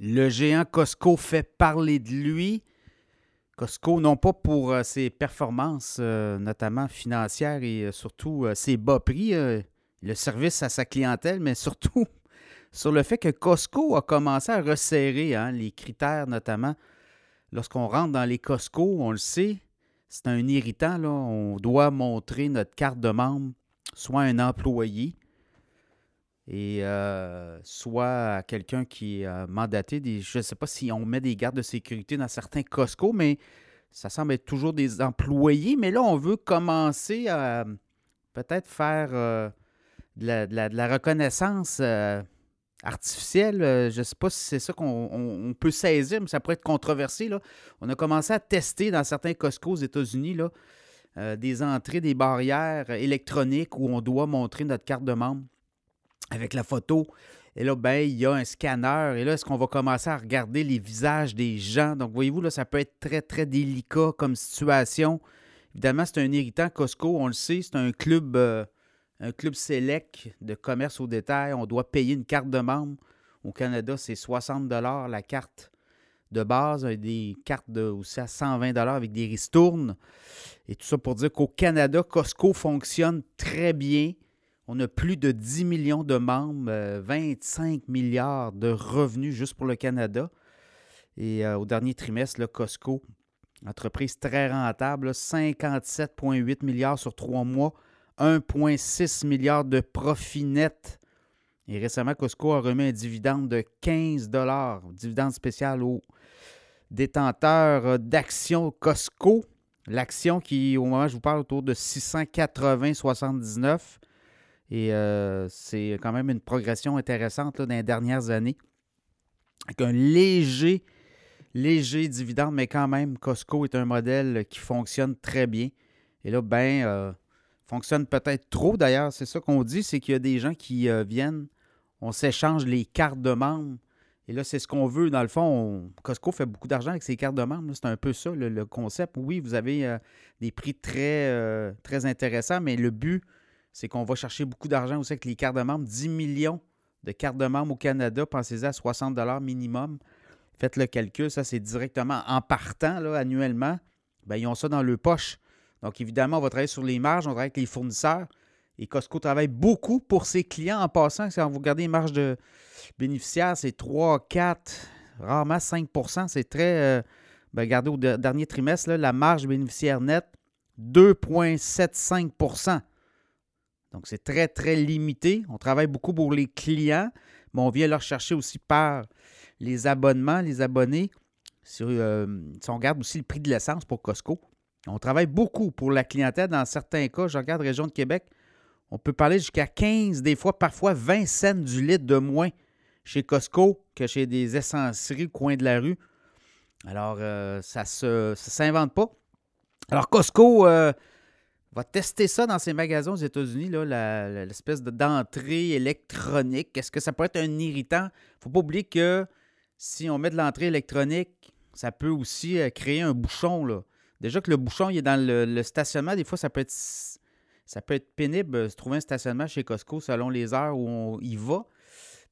Le géant Costco fait parler de lui. Costco, non pas pour euh, ses performances, euh, notamment financières et euh, surtout ses bas prix, le service à sa clientèle, mais surtout sur le fait que Costco a commencé à resserrer hein, les critères, notamment lorsqu'on rentre dans les Costco, on le sait, c'est un irritant. Là, on doit montrer notre carte de membre, soit un employé, et euh, soit quelqu'un qui est mandaté. Des, je ne sais pas si on met des gardes de sécurité dans certains Costco, mais ça semble être toujours des employés. Mais là, on veut commencer à peut-être faire euh, de, la, reconnaissance euh, artificielle. je ne sais pas si c'est ça qu'on peut saisir, mais ça pourrait être controversé. On a commencé à tester dans certains Costco aux États-Unis des entrées, des barrières électroniques où on doit montrer notre carte de membre avec la photo. Et là, ben, il y a un scanner. Et là, est-ce qu'on va commencer à regarder les visages des gens? Donc, voyez-vous, là, ça peut être très, très délicat comme situation. Évidemment, c'est un irritant Costco, on le sait. C'est un club, euh, un club select de commerce au détail. On doit payer une carte de membre. Au Canada, c'est 60 la carte de base. Des cartes de, aussi à 120 avec des ristournes. Et tout ça pour dire qu'au Canada, Costco fonctionne très bien. On a plus de 10 millions de membres, 25 euh, milliards de revenus juste pour le Canada. Et euh, au dernier trimestre, le Costco, entreprise très rentable, 57,8 milliards sur trois mois, 1,6 milliard de profit net. Et récemment, Costco a remis un dividende de 15 dividende spécial aux détenteurs d'actions Costco. L'action qui, au moment où je vous parle, autour de 680,79 et euh, c'est quand même une progression intéressante dans les dernières années. Avec un léger, léger dividende, mais quand même, Costco est un modèle qui fonctionne très bien. Et là, ben, euh, fonctionne peut-être trop d'ailleurs. C'est ça qu'on dit, c'est qu'il y a des gens qui euh, viennent, on s'échange les cartes de membres. Et là, c'est ce qu'on veut. Dans le fond, Costco fait beaucoup d'argent avec ses cartes de membres. C'est un peu ça, le, concept. Oui, vous avez des prix très, très intéressants, mais le but, c'est qu'on va chercher beaucoup d'argent aussi avec les cartes de membres. 10 millions de cartes de membres au Canada, pensez-y à 60 minimum. Faites le calcul, ça c'est directement en partant là, annuellement. Bien, ils ont ça dans leur poche. Donc évidemment, on va travailler sur les marges, on travaille avec les fournisseurs. Et Costco travaille beaucoup pour ses clients en passant. Si vous regardez les marges de bénéficiaires, c'est 3, 4, rarement 5% C'est très. Euh, ben, regardez au dernier trimestre, la marge bénéficiaire nette, 2,75 donc, c'est très, très limité. On travaille beaucoup pour les clients, mais on vient leur chercher aussi par les abonnements, les abonnés. Euh, si, on regarde aussi le prix de l'essence pour Costco, on travaille beaucoup pour la clientèle. Dans certains cas, je regarde région de Québec, on peut parler jusqu'à 15, des fois parfois 20 cents du litre de moins chez Costco que chez des essenceries au coin de la rue. Alors, euh, ça ne s'invente pas. Alors, Costco, euh, va tester ça dans ses magasins aux États-Unis, l'espèce d'entrée électronique. Est-ce que ça pourrait être un irritant? Faut pas oublier que si on met de l'entrée électronique, ça peut aussi euh, créer un bouchon. Là. Déjà que le bouchon il est dans le, stationnement, des fois, ça peut être, ça peut être pénible de trouver un stationnement chez Costco selon les heures où on y va.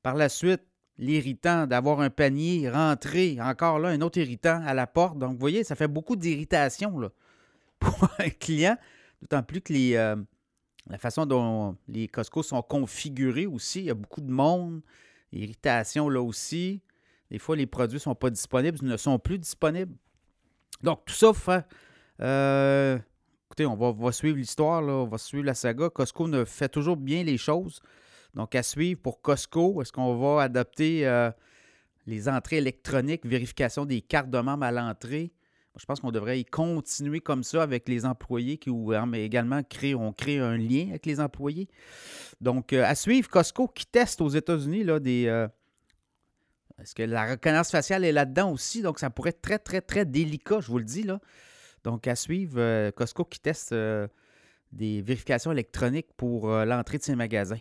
Par la suite, l'irritant d'avoir un panier rentré, encore là, un autre irritant à la porte. Donc, vous voyez, ça fait beaucoup d'irritation pour un client. D'autant plus que euh, la façon dont les Costco sont configurés aussi, il y a beaucoup de monde, irritation là aussi. Des fois, les produits ne sont pas disponibles, ne sont plus disponibles. Donc, tout ça fait. Euh, écoutez, on va, suivre l'histoire, on va suivre la saga. Costco ne fait toujours bien les choses. Donc, à suivre pour Costco, est-ce qu'on va adopter euh, les entrées électroniques, vérification des cartes de membres à l'entrée? Je pense qu'on devrait y continuer comme ça avec les employés qui hein, mais également créer, on crée un lien avec les employés. Donc, euh, à suivre, Costco qui teste aux États-Unis là, des. Euh, est-ce que la reconnaissance faciale est là-dedans aussi? Donc, ça pourrait être très, très, très délicat, je vous le dis. là. Donc, à suivre, euh, Costco qui teste des vérifications électroniques pour l'entrée de ses magasins.